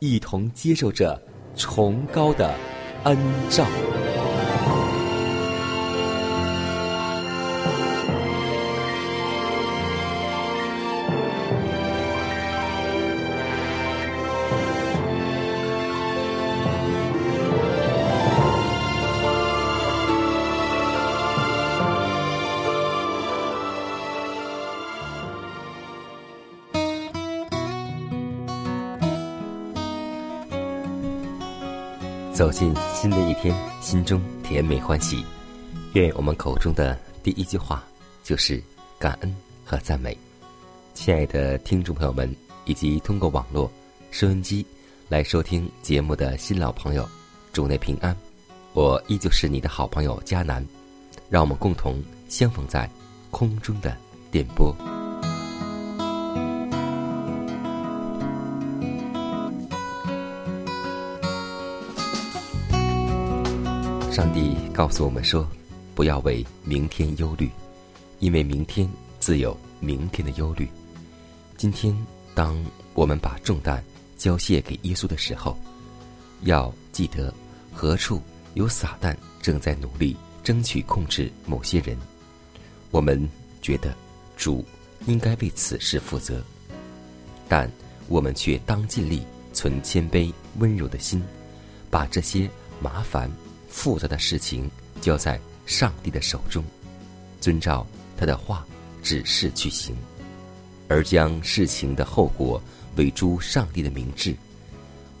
一同接受着崇高的恩照。走进新的一天，心中甜美欢喜。愿我们口中的第一句话就是感恩和赞美。亲爱的听众朋友们，以及通过网络收音机来收听节目的新老朋友，主内平安。我依旧是你的好朋友佳南，让我们共同相逢在空中的电波。上帝告诉我们说：“不要为明天忧虑，因为明天自有明天的忧虑。”今天，当我们把重担交卸给耶稣的时候，要记得何处有撒旦正在努力争取控制某些人。我们觉得主应该为此事负责，但我们却当尽力存谦卑温柔的心，把这些麻烦。复杂的事情交在上帝的手中，遵照他的话指示去行，而将事情的后果委诸上帝的明智。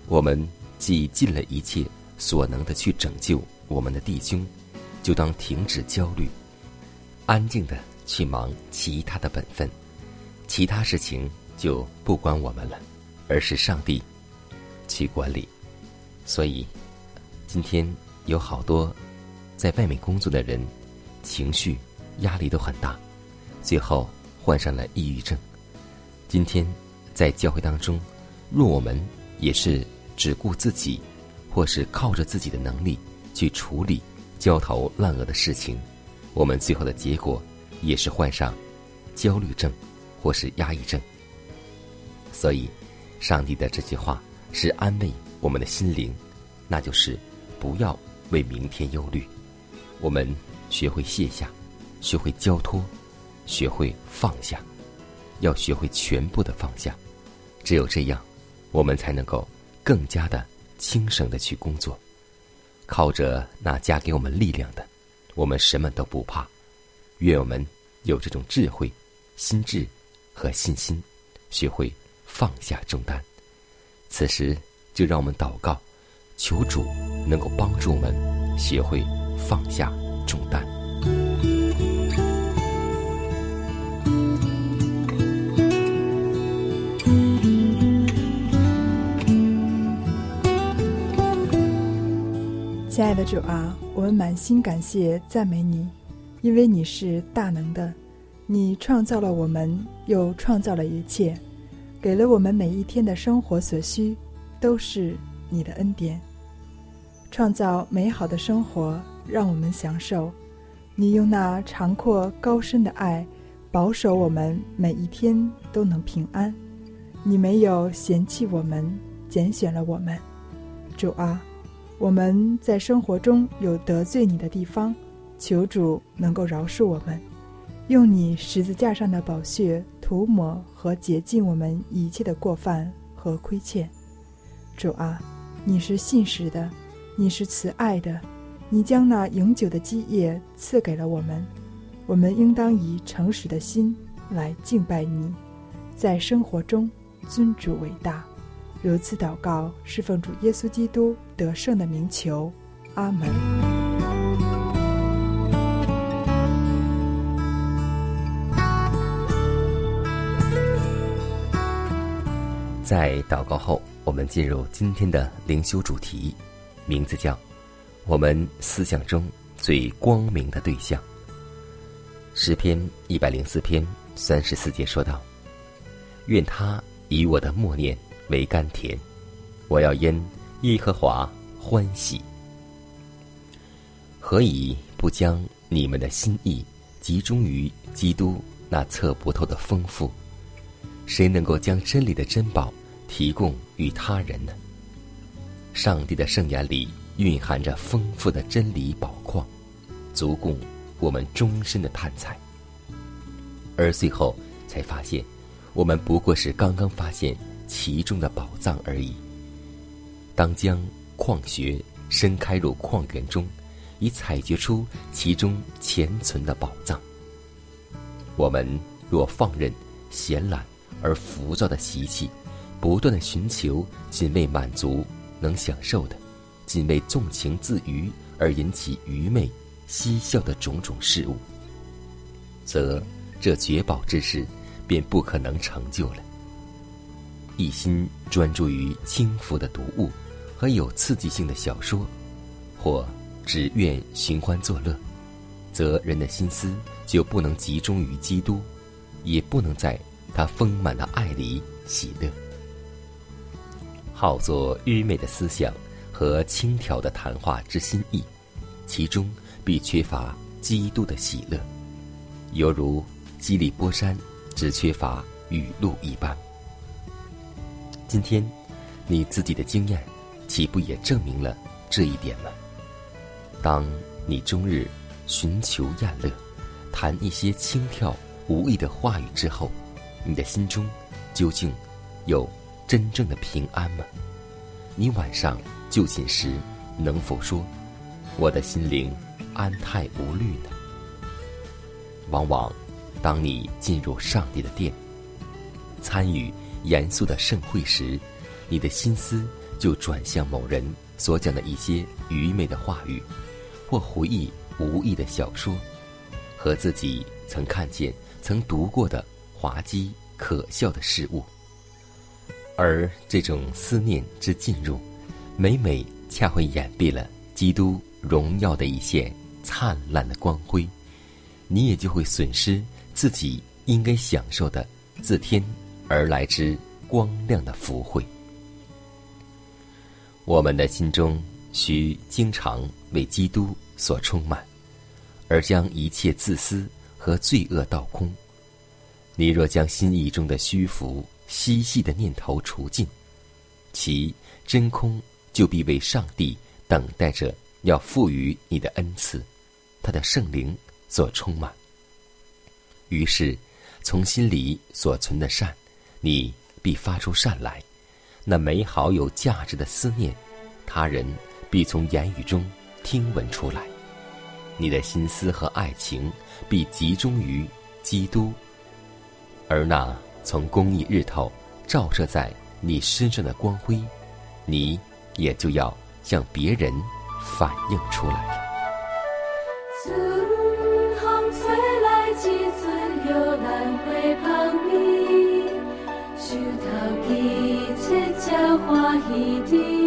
我们既尽了一切所能的去拯救我们的弟兄，就当停止焦虑，安静的去忙其他的本分，其他事情就不关我们了，而是上帝去管理。所以，今天。有好多在外面工作的人，情绪压力都很大，最后患上了抑郁症。今天在教会当中，若我们也是只顾自己，或是靠着自己的能力去处理焦头烂额的事情，我们最后的结果也是患上焦虑症或是压抑症。所以，上帝的这句话是安慰我们的心灵，那就是不要。为明天忧虑，我们学会卸下，学会交托，学会放下，要学会全部的放下。只有这样，我们才能够更加的轻省的去工作。靠着那加给我们力量的，我们什么都不怕。愿我们有这种智慧、心智和信心，学会放下重担。此时，就让我们祷告。求主能够帮助我们学会放下重担。亲爱的主啊，我们满心感谢赞美你，因为你是大能的，你创造了我们，又创造了一切，给了我们每一天的生活所需，都是你的恩典。创造美好的生活，让我们享受。你用那长阔高深的爱，保守我们每一天都能平安。你没有嫌弃我们，拣选了我们。主啊，我们在生活中有得罪你的地方，求主能够饶恕我们，用你十字架上的宝血涂抹和洁净我们一切的过犯和亏欠。主啊，你是信实的，你是慈爱的，你将那永久的基业赐给了我们。我们应当以诚实的心来敬拜你，在生活中尊主为大。如此祷告，侍奉主耶稣基督得胜的名求，阿门。在祷告后，我们进入今天的灵修主题，名字叫“我们思想中最光明的对象”。诗篇一百零四篇三十四节说道：“愿他以我的默念为甘甜，我要因耶和华欢喜。何以不将你们的心意集中于基督那测不透的丰富？谁能够将真理的珍宝？”提供与他人呢？上帝的圣言里蕴含着丰富的真理宝矿，足供我们终身的探采。而最后才发现，我们不过是刚刚发现其中的宝藏而已。当将矿穴深开入矿源中，以采掘出其中潜存的宝藏。我们若放任闲懒而浮躁的习气，不断的寻求，仅为满足能享受的，仅为纵情自娱而引起愚昧嬉笑的种种事物，则这绝宝之事便不可能成就了。一心专注于轻浮的读物和有刺激性的小说，或只愿寻欢作乐，则人的心思就不能集中于基督，也不能在他丰满的爱里喜乐。好作愚昧的思想和轻佻的谈话之心意，其中必缺乏基督的喜乐，犹如基利波山只缺乏雨露一般。今天，你自己的经验，岂不也证明了这一点吗？当你终日寻求宴乐，谈一些轻佻无益的话语之后，你的心中究竟有？真正的平安吗？你晚上就寝时，能否说我的心灵安泰无虑呢？往往，当你进入上帝的殿，参与严肃的盛会时，你的心思就转向某人所讲的一些愚昧的话语，或回忆无意的小说，和自己曾看见、曾读过的滑稽可笑的事物。而这种思念之进入，每每恰会掩蔽了基督荣耀的一线灿烂的光辉，你也就会损失自己应该享受的自天而来之光亮的福慧。我们的心中需经常为基督所充满，而将一切自私和罪恶倒空。你若将心意中的虚浮，嬉戏的念头除尽，其真空就必为上帝等待着要赋予你的恩赐，他的圣灵所充满。于是，从心里所存的善，你必发出善来；那美好有价值的思念，他人必从言语中听闻出来。你的心思和爱情必集中于基督，而那。从公益日头照射在你身上的光辉你也就要向别人反映出来了。来几回旁一滴。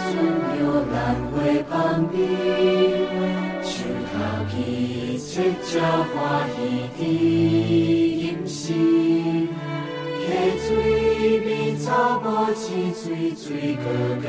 存有兰花旁边，树头起切鸟欢喜的音声，溪水边草木青翠翠个甘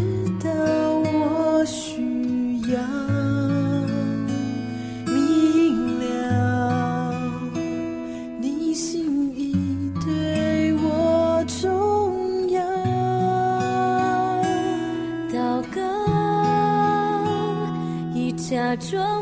假装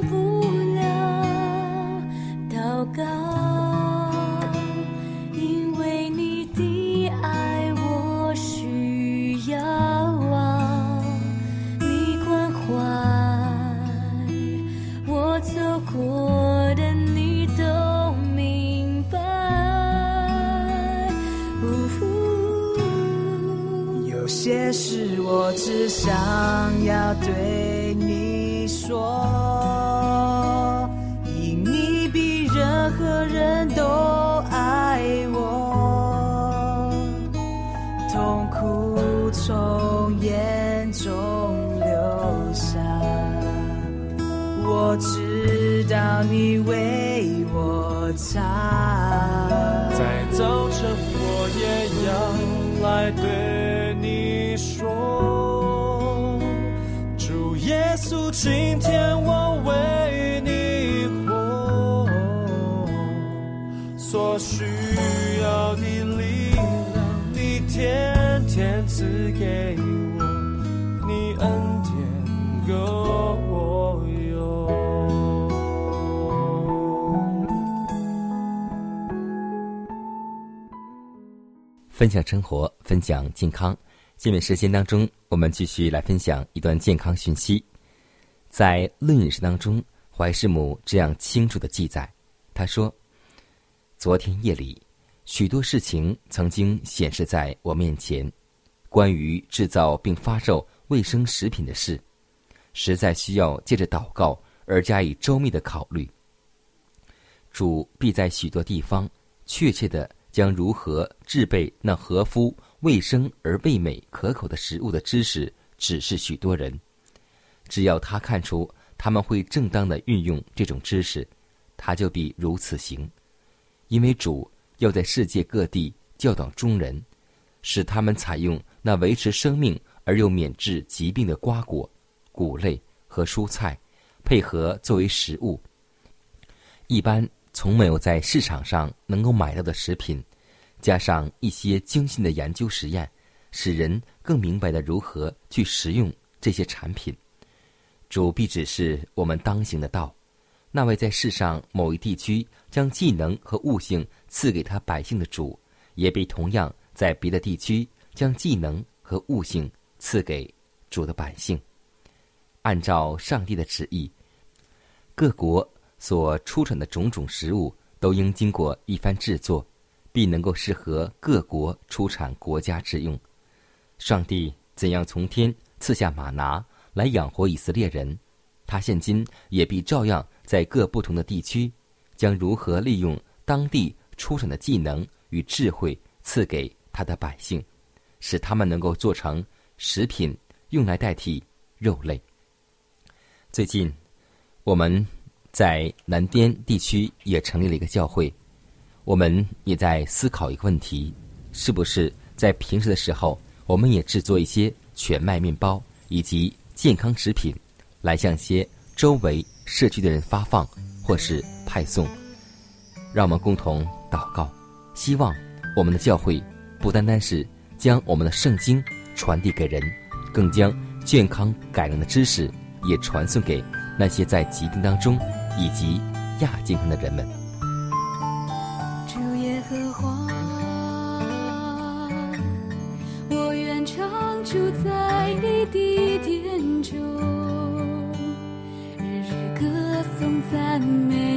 所需要的力量，你天天赐给我，你恩典够我用。分享生活，分享健康。下面时间当中，我们继续来分享一段健康讯息。在《论饮食》当中，怀师母这样清楚的记载，他说：“昨天夜里，许多事情曾经显示在我面前，关于制造并发售卫生食品的事，实在需要借着祷告而加以周密的考虑。主必在许多地方确切的。”将如何制备那合乎卫生而味美可口的食物的知识指示许多人，只要他看出他们会正当的运用这种知识，他就必如此行。因为主要在世界各地教导众人，使他们采用那维持生命而又免治疾病的瓜果、谷类和蔬菜，配合作为食物。一般。从没有在市场上能够买到的食品，加上一些精心的研究实验，使人更明白的如何去食用这些产品。主必指示我们当行的道。那位在世上某一地区将技能和悟性赐给他百姓的主，也必同样在别的地区将技能和悟性赐给主的百姓。按照上帝的旨意，各国。所出产的种种食物都应经过一番制作，必能够适合各国出产国家之用。上帝怎样从天赐下马拿来养活以色列人，他现今也必照样在各不同的地区，将如何利用当地出产的技能与智慧赐给他的百姓，使他们能够做成食品，用来代替肉类。最近，我们。在南边地区也成立了一个教会，我们也在思考一个问题：是不是在平时的时候，我们也制作一些全麦面包以及健康食品，来向些周围社区的人发放或是派送？让我们共同祷告，希望我们的教会不单单是将我们的圣经传递给人，更将健康改良的知识也传送给那些在疾病当中。以及亚健康的人们。歌颂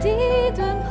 地段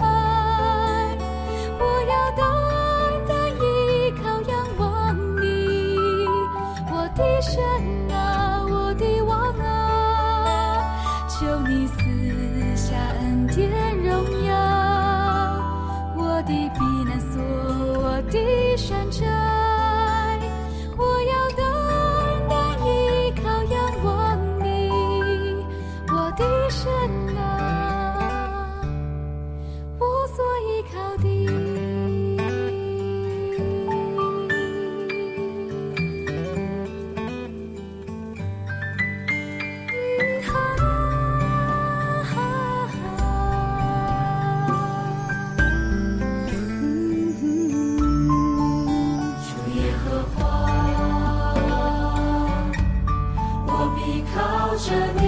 着你。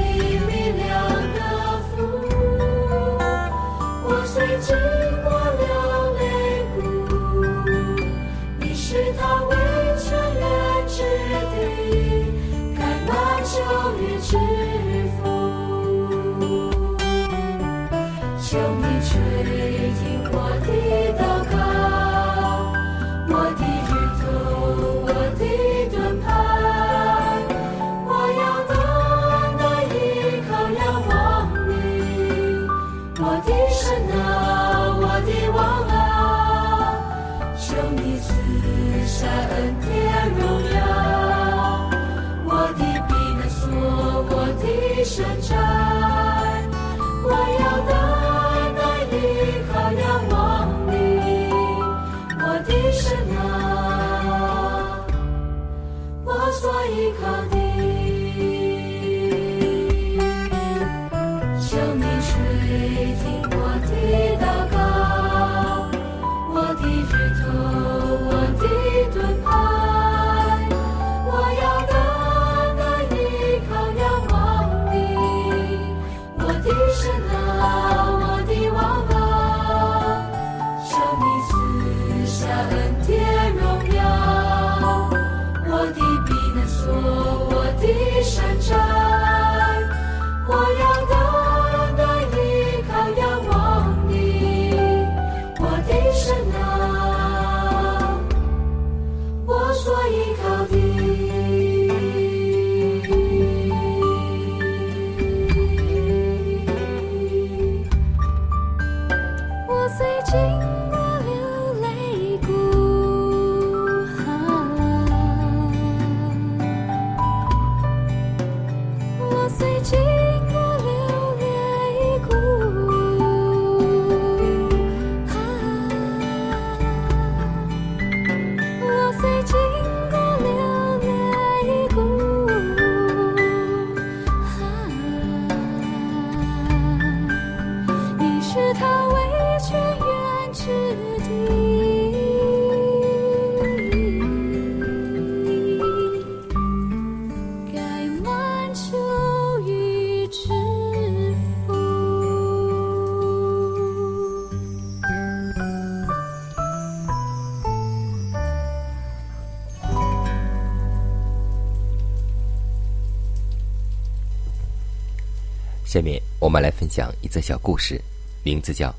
下面我们来分享一则小故事，名字叫《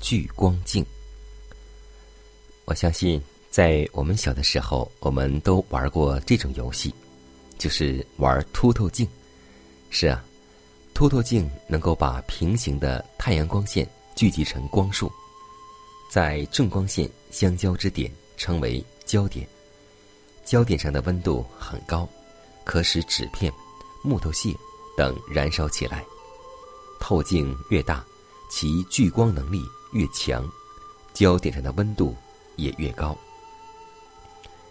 聚光镜》。我相信，在我们小的时候，我们都玩过这种游戏，就是玩凸透镜。是啊，凸透镜能够把平行的太阳光线聚集成光束，在正光线相交之点称为焦点。焦点上的温度很高，可使纸片、木头屑等燃烧起来。透镜越大，其聚光能力越强，焦点上的温度也越高。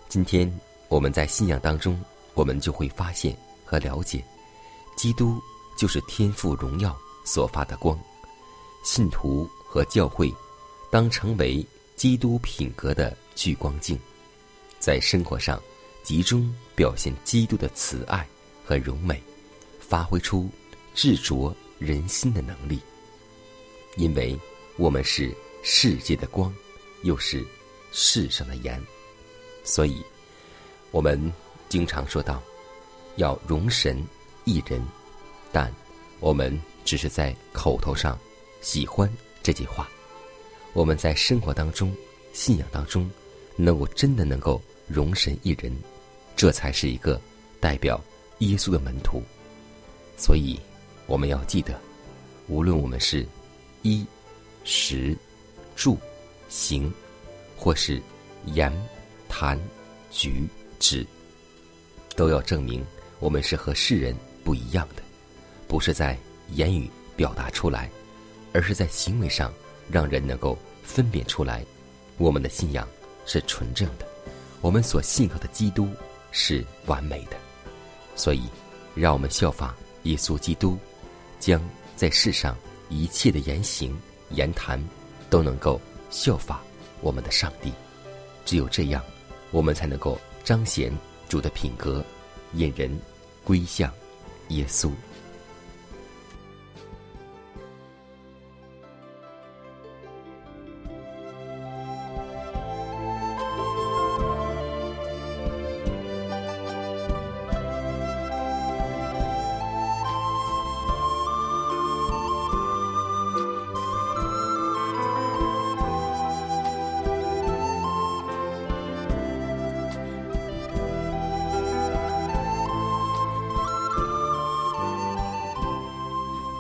今天我们在信仰当中，我们就会发现和了解，基督就是天赋荣耀所发的光。信徒和教会当成为基督品格的聚光镜，在生活上集中表现基督的慈爱和荣美，发挥出执着人心的能力。因为我们是世界的光，又是世上的盐，所以我们经常说到要容神一人，但我们只是在口头上喜欢这句话。我们在生活当中、信仰当中，能够真的能够容神一人，这才是一个代表耶稣的门徒。所以，我们要记得，无论我们是衣、食、住、行，或是言、谈、举、止，都要证明我们是和世人不一样的，不是在言语表达出来，而是在行为上让人能够分辨出来，我们的信仰是纯正的，我们所信靠的基督是完美的。所以，让我们效法耶稣基督，将在世上一切的言行、言谈，都能够效法我们的上帝。只有这样，我们才能够彰显主的品格，引人归向耶稣。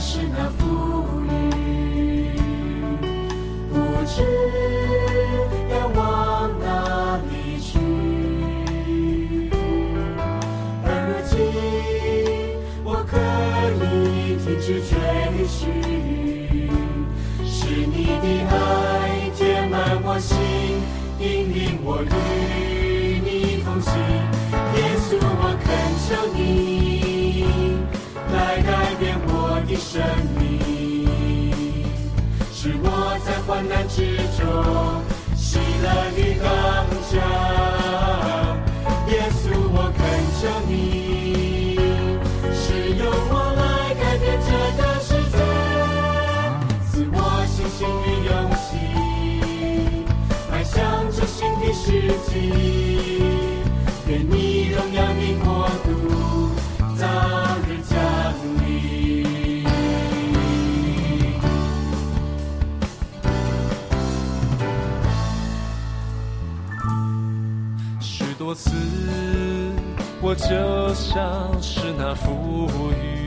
是那浮云，不知要往哪里去。而今，我可以停止追寻，生命，使我在患难之中喜乐的当家。耶稣，我恳求你使用我来改变这个世界，赐我信心与勇气，迈向这新的世纪。就像是那浮云，